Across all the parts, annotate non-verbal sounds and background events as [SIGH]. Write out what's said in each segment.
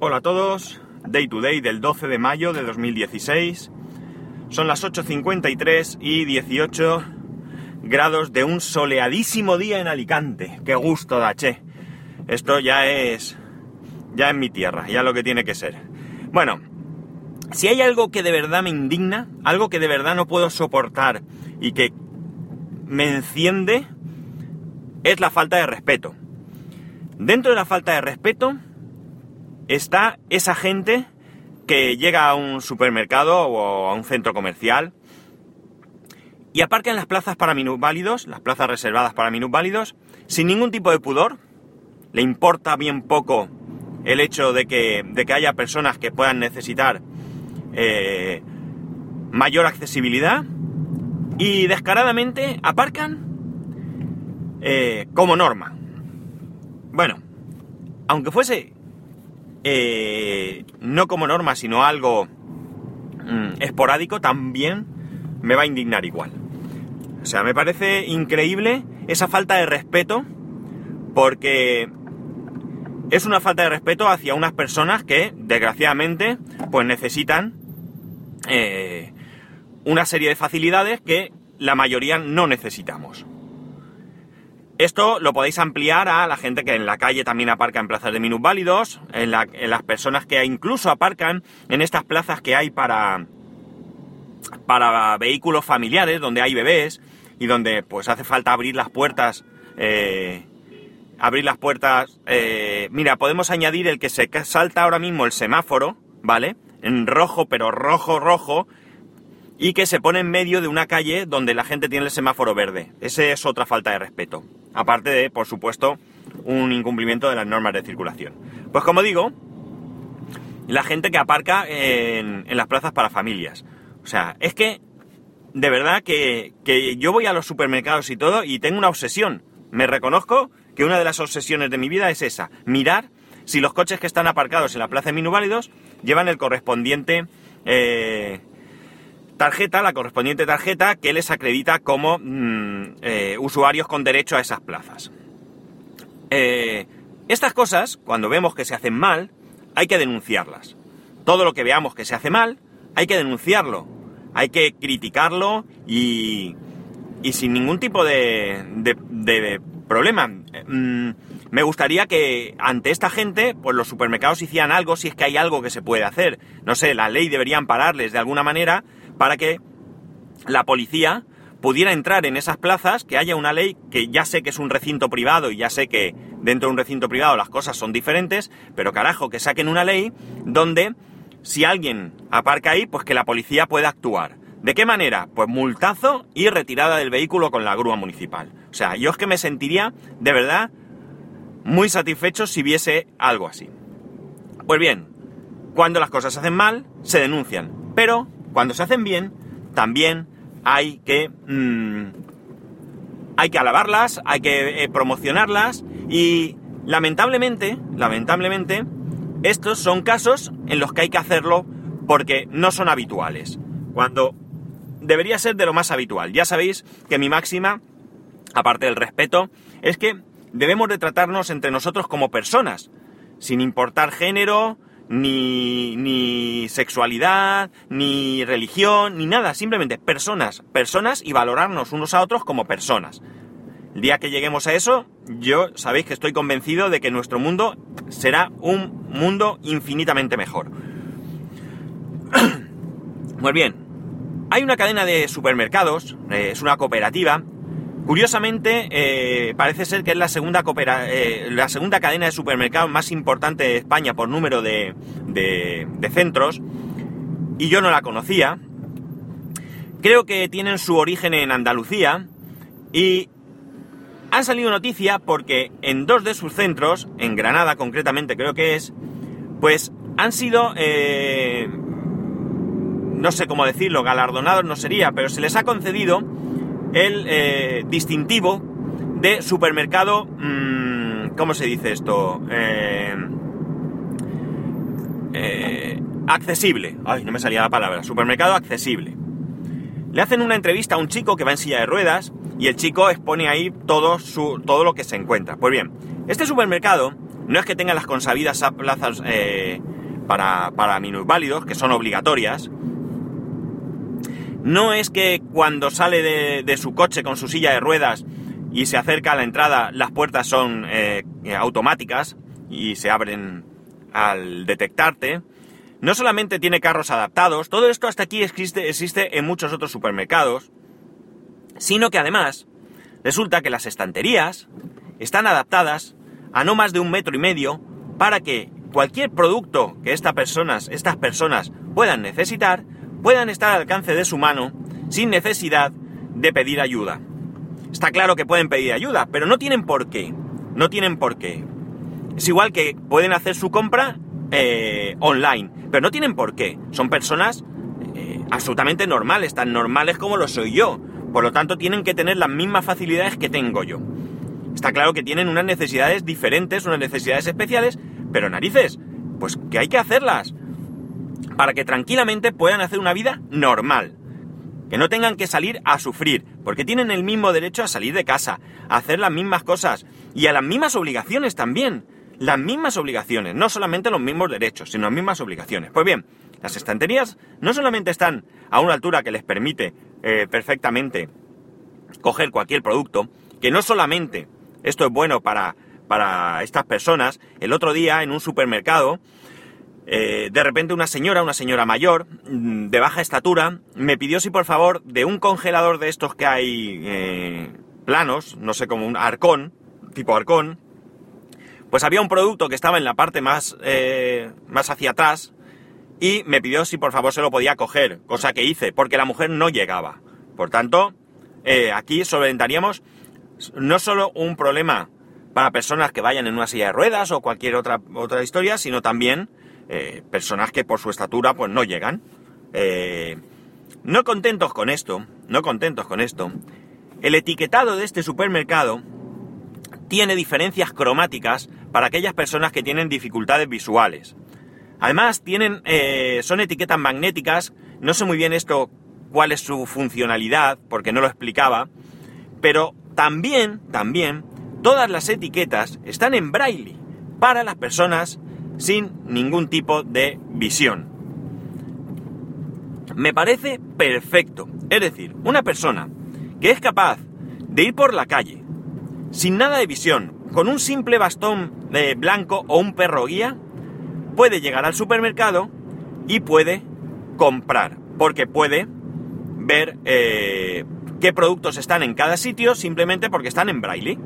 Hola a todos, Day to Day del 12 de mayo de 2016. Son las 8.53 y 18 grados de un soleadísimo día en Alicante. ¡Qué gusto da, che! Esto ya es... ya es mi tierra, ya lo que tiene que ser. Bueno, si hay algo que de verdad me indigna, algo que de verdad no puedo soportar y que me enciende, es la falta de respeto. Dentro de la falta de respeto está esa gente que llega a un supermercado o a un centro comercial y aparca en las plazas para minusválidos, las plazas reservadas para minusválidos, sin ningún tipo de pudor. Le importa bien poco el hecho de que, de que haya personas que puedan necesitar eh, mayor accesibilidad y descaradamente aparcan eh, como norma. Bueno, aunque fuese eh, no como norma, sino algo mm, esporádico, también me va a indignar igual. O sea, me parece increíble esa falta de respeto, porque es una falta de respeto hacia unas personas que, desgraciadamente, pues necesitan eh, una serie de facilidades que la mayoría no necesitamos. Esto lo podéis ampliar a la gente que en la calle también aparca en plazas de minusválidos, en, en las personas que incluso aparcan en estas plazas que hay para, para vehículos familiares, donde hay bebés y donde pues hace falta abrir las puertas. Eh, abrir las puertas. Eh, mira, podemos añadir el que se salta ahora mismo el semáforo, ¿vale? En rojo, pero rojo, rojo, y que se pone en medio de una calle donde la gente tiene el semáforo verde. Esa es otra falta de respeto. Aparte de, por supuesto, un incumplimiento de las normas de circulación. Pues como digo, la gente que aparca en, las plazas para familias. O sea, es que, de verdad que, que yo voy a los supermercados y todo y tengo una obsesión. Me reconozco que una de las obsesiones de mi vida es esa, mirar si los coches que están aparcados en la plaza de minuválidos llevan el correspondiente eh, tarjeta, la correspondiente tarjeta que les acredita como mm, eh, usuarios con derecho a esas plazas. Eh, estas cosas, cuando vemos que se hacen mal, hay que denunciarlas. Todo lo que veamos que se hace mal, hay que denunciarlo. Hay que criticarlo y, y sin ningún tipo de, de, problema. Mm, me gustaría que ante esta gente, pues los supermercados hicieran algo si es que hay algo que se puede hacer. No sé, la ley debería ampararles de alguna manera para que la policía pudiera entrar en esas plazas, que haya una ley que ya sé que es un recinto privado y ya sé que dentro de un recinto privado las cosas son diferentes, pero carajo, que saquen una ley donde si alguien aparca ahí, pues que la policía pueda actuar. ¿De qué manera? Pues multazo y retirada del vehículo con la grúa municipal. O sea, yo es que me sentiría de verdad muy satisfecho si viese algo así. Pues bien, cuando las cosas se hacen mal, se denuncian. Pero cuando se hacen bien, también hay que, mm, hay que alabarlas, hay que eh, promocionarlas y lamentablemente, lamentablemente, estos son casos en los que hay que hacerlo porque no son habituales. Cuando debería ser de lo más habitual. Ya sabéis que mi máxima, aparte del respeto, es que debemos de tratarnos entre nosotros como personas, sin importar género, ni, ni sexualidad, ni religión, ni nada, simplemente personas, personas y valorarnos unos a otros como personas. El día que lleguemos a eso, yo sabéis que estoy convencido de que nuestro mundo será un mundo infinitamente mejor. Muy [CLEARS THROAT] bien, hay una cadena de supermercados, eh, es una cooperativa, Curiosamente, eh, parece ser que es la segunda, eh, la segunda cadena de supermercados más importante de España por número de, centros, y yo no la conocía. Creo que tienen su origen en Andalucía, y han salido noticia porque en dos de sus centros, en Granada concretamente creo que es, pues han sido, eh, no sé cómo decirlo, galardonados no sería, pero se les ha concedido el eh, distintivo de supermercado, mm, ¿cómo se dice esto? Eh, eh, accesible. Ay, no me salía la palabra. Supermercado accesible. Le hacen una entrevista a un chico que va en silla de ruedas y el chico expone ahí todo, su, todo lo que se encuentra. Pues bien, este supermercado no es que tengan las consabidas plazas eh, para, para minusválidos, que son obligatorias, no es que cuando sale de, su coche con su silla de ruedas y se acerca a la entrada, las puertas son eh, automáticas y se abren al detectarte. No solamente tiene carros adaptados, todo esto hasta aquí existe, existe en muchos otros supermercados, sino que además resulta que las estanterías están adaptadas a no más de un metro y medio para que cualquier producto que estas personas, estas personas puedan necesitar, puedan estar al alcance de su mano sin necesidad de pedir ayuda. Está claro que pueden pedir ayuda, pero no tienen por qué. No tienen por qué. Es igual que pueden hacer su compra eh, online, pero no tienen por qué. Son personas eh, absolutamente normales, tan normales como lo soy yo. Por lo tanto, tienen que tener las mismas facilidades que tengo yo. Está claro que tienen unas necesidades diferentes, unas necesidades especiales, pero narices, pues que hay que hacerlas para que tranquilamente puedan hacer una vida normal. Que no tengan que salir a sufrir, porque tienen el mismo derecho a salir de casa, a hacer las mismas cosas y a las mismas obligaciones también. Las mismas obligaciones, no solamente los mismos derechos, sino las mismas obligaciones. Pues bien, las estanterías no solamente están a una altura que les permite eh, perfectamente coger cualquier producto, que no solamente esto es bueno para, para estas personas, el otro día en un supermercado eh, de repente una señora, una señora mayor, mm, de baja estatura, me pidió si por favor de un congelador de estos que hay eh, planos, no sé, como un arcón, tipo arcón, pues había un producto que estaba en la parte más, eh, más hacia atrás y me pidió si por favor se lo podía coger, cosa que hice, porque la mujer no llegaba. Por tanto, aquí solventaríamos no solo un problema para personas que vayan en una silla de ruedas o cualquier otra, otra historia, sino también eh, personas que por su estatura pues no llegan. Eh, no contentos con esto, no contentos con esto, el etiquetado de este supermercado tiene diferencias cromáticas para aquellas personas que tienen dificultades visuales. Además, tienen, eh, son etiquetas magnéticas, no sé muy bien esto cuál es su funcionalidad, porque no lo explicaba, pero también, también, todas las etiquetas están en braille para las personas sin ningún tipo de visión. Me parece perfecto. Es decir, una persona que es capaz de ir por la calle sin nada de visión, con un simple bastón de blanco o un perro guía, puede llegar al supermercado y puede comprar, porque puede ver eh, qué productos están en cada sitio simplemente porque están en braille.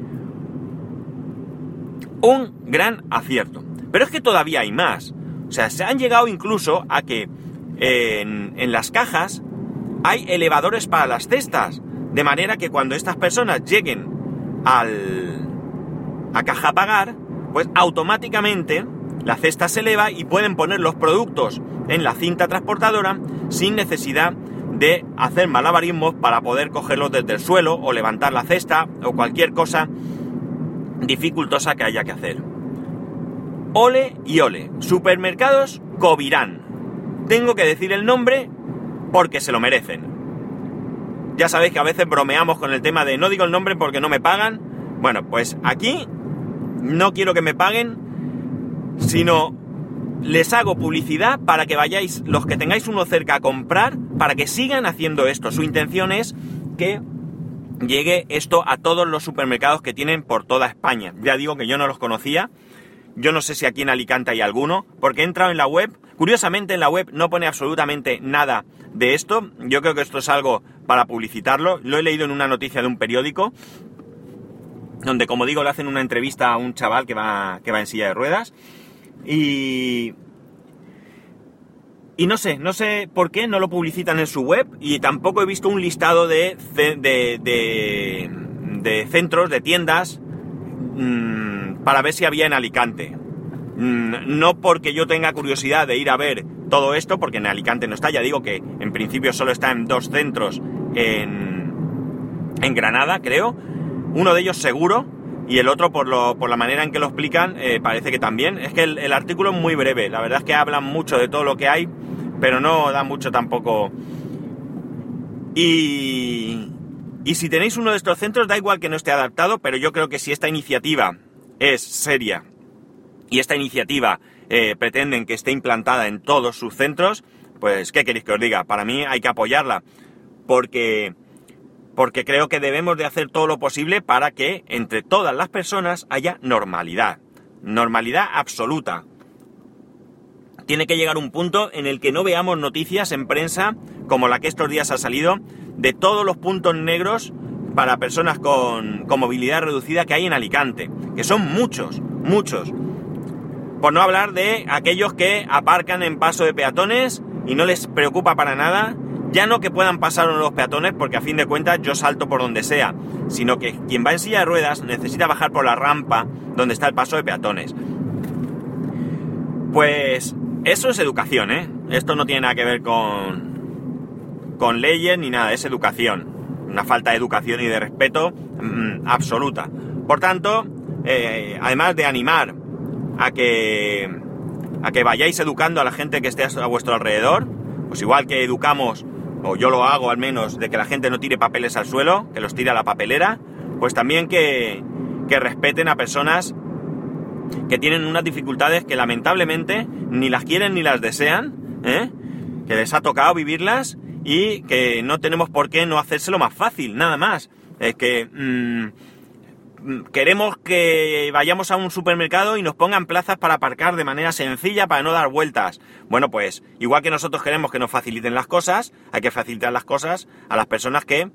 Un gran acierto. Pero es que todavía hay más. O sea, se han llegado incluso a que en, las cajas hay elevadores para las cestas. De manera que cuando estas personas lleguen al, a caja a pagar, pues automáticamente la cesta se eleva y pueden poner los productos en la cinta transportadora sin necesidad de hacer malabarismos para poder cogerlos desde el suelo o levantar la cesta o cualquier cosa dificultosa que haya que hacer. Ole y ole. Supermercados Covirán. Tengo que decir el nombre porque se lo merecen. Ya sabéis que a veces bromeamos con el tema de no digo el nombre porque no me pagan. Bueno, pues aquí no quiero que me paguen, sino les hago publicidad para que vayáis, los que tengáis uno cerca a comprar, para que sigan haciendo esto. Su intención es que llegue esto a todos los supermercados que tienen por toda España. Ya digo que yo no los conocía yo no sé si aquí en Alicante hay alguno, porque he entrado en la web. Curiosamente en la web no pone absolutamente nada de esto. Yo creo que esto es algo para publicitarlo. Lo he leído en una noticia de un periódico, donde como digo le hacen una entrevista a un chaval que va, que va en silla de ruedas. Y... Y no sé, no sé por qué no lo publicitan en su web y tampoco he visto un listado de, de, de, centros, de tiendas. Mmm, para ver si había en Alicante. Mm, no porque yo tenga curiosidad de ir a ver todo esto, porque en Alicante no está, ya digo que en principio solo está en dos centros en, en Granada, creo. Uno de ellos seguro, y el otro, por, lo, por la manera en que lo explican, eh, parece que también. Es que el, artículo es muy breve, la verdad es que hablan mucho de todo lo que hay, pero no da mucho tampoco. Y, y si tenéis uno de estos centros, da igual que no esté adaptado, pero yo creo que si esta iniciativa es seria y esta iniciativa eh, pretenden que esté implantada en todos sus centros, pues ¿qué queréis que os diga? Para mí hay que apoyarla porque porque creo que debemos de hacer todo lo posible para que entre todas las personas haya normalidad, normalidad absoluta. Tiene que llegar un punto en el que no veamos noticias en prensa como la que estos días ha salido de todos los puntos negros para personas con, con movilidad reducida que hay en Alicante, que son muchos, muchos. Por no hablar de aquellos que aparcan en paso de peatones y no les preocupa para nada, ya no que puedan pasar los peatones, porque a fin de cuentas yo salto por donde sea, sino que quien va en silla de ruedas necesita bajar por la rampa donde está el paso de peatones. Pues eso es educación, ¿eh? Esto no tiene nada que ver con, con leyes ni nada, es educación. Una falta de educación y de respeto mm, absoluta. Por tanto, eh, además de animar a que, a que vayáis educando a la gente que esté a vuestro alrededor, pues igual que educamos, o yo lo hago al menos, de que la gente no tire papeles al suelo, que los tire a la papelera, pues también que, que respeten a personas que tienen unas dificultades que lamentablemente ni las quieren ni las desean, ¿eh? que les ha tocado vivirlas y que no tenemos por qué no hacérselo más fácil, nada más. Es que mm, queremos que vayamos a un supermercado y nos pongan plazas para aparcar de manera sencilla para no dar vueltas. Bueno, pues igual que nosotros queremos que nos faciliten las cosas, hay que facilitar las cosas a las personas que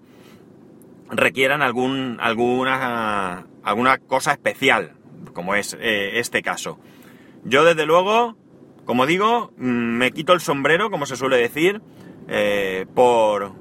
requieran algún, alguna, alguna cosa especial, como es eh, este caso. Yo desde luego, como digo, mm, me quito el sombrero, como se suele decir, eh, por,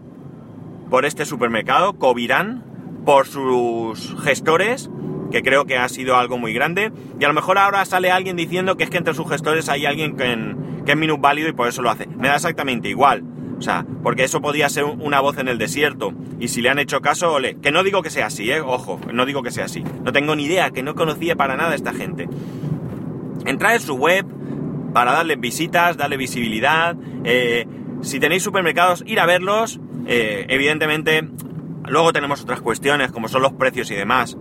por este supermercado, Covirán, por sus gestores, que creo que ha sido algo muy grande, y a lo mejor ahora sale alguien diciendo que es que entre sus gestores hay alguien que, en, que es minusválido y por eso lo hace. Me da exactamente igual. O sea, porque eso podría ser una voz en el desierto. Y si le han hecho caso, ole. Que no digo que sea así, ¿eh? Ojo, no digo que sea así. No tengo ni idea, que no conocía para nada a esta gente. Entrad en su web para darles visitas, darle visibilidad. Eh, si tenéis supermercados, ir a verlos. Eh, evidentemente, Luego tenemos otras cuestiones como son los precios y demás.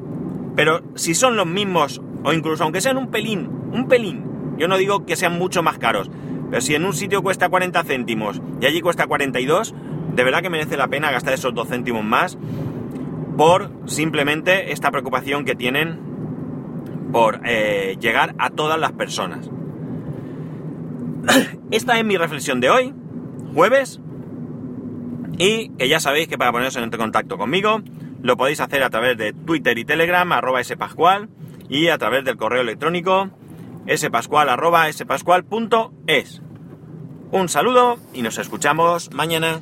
Pero si son los mismos, o incluso aunque sean un pelín, un pelín, yo no digo que sean mucho más caros, pero si en un sitio cuesta 40 céntimos y allí cuesta 42, de verdad que merece la pena gastar esos 2 céntimos más por simplemente esta preocupación que tienen por eh, llegar a todas las personas. [CLEARS THROAT] Esta es mi reflexión de hoy, jueves y que ya sabéis que para poneros en contacto conmigo lo podéis hacer a través de Twitter y Telegram, arroba spascual, y a través del correo electrónico spascual, arroba spascual.es. Un saludo y nos escuchamos mañana.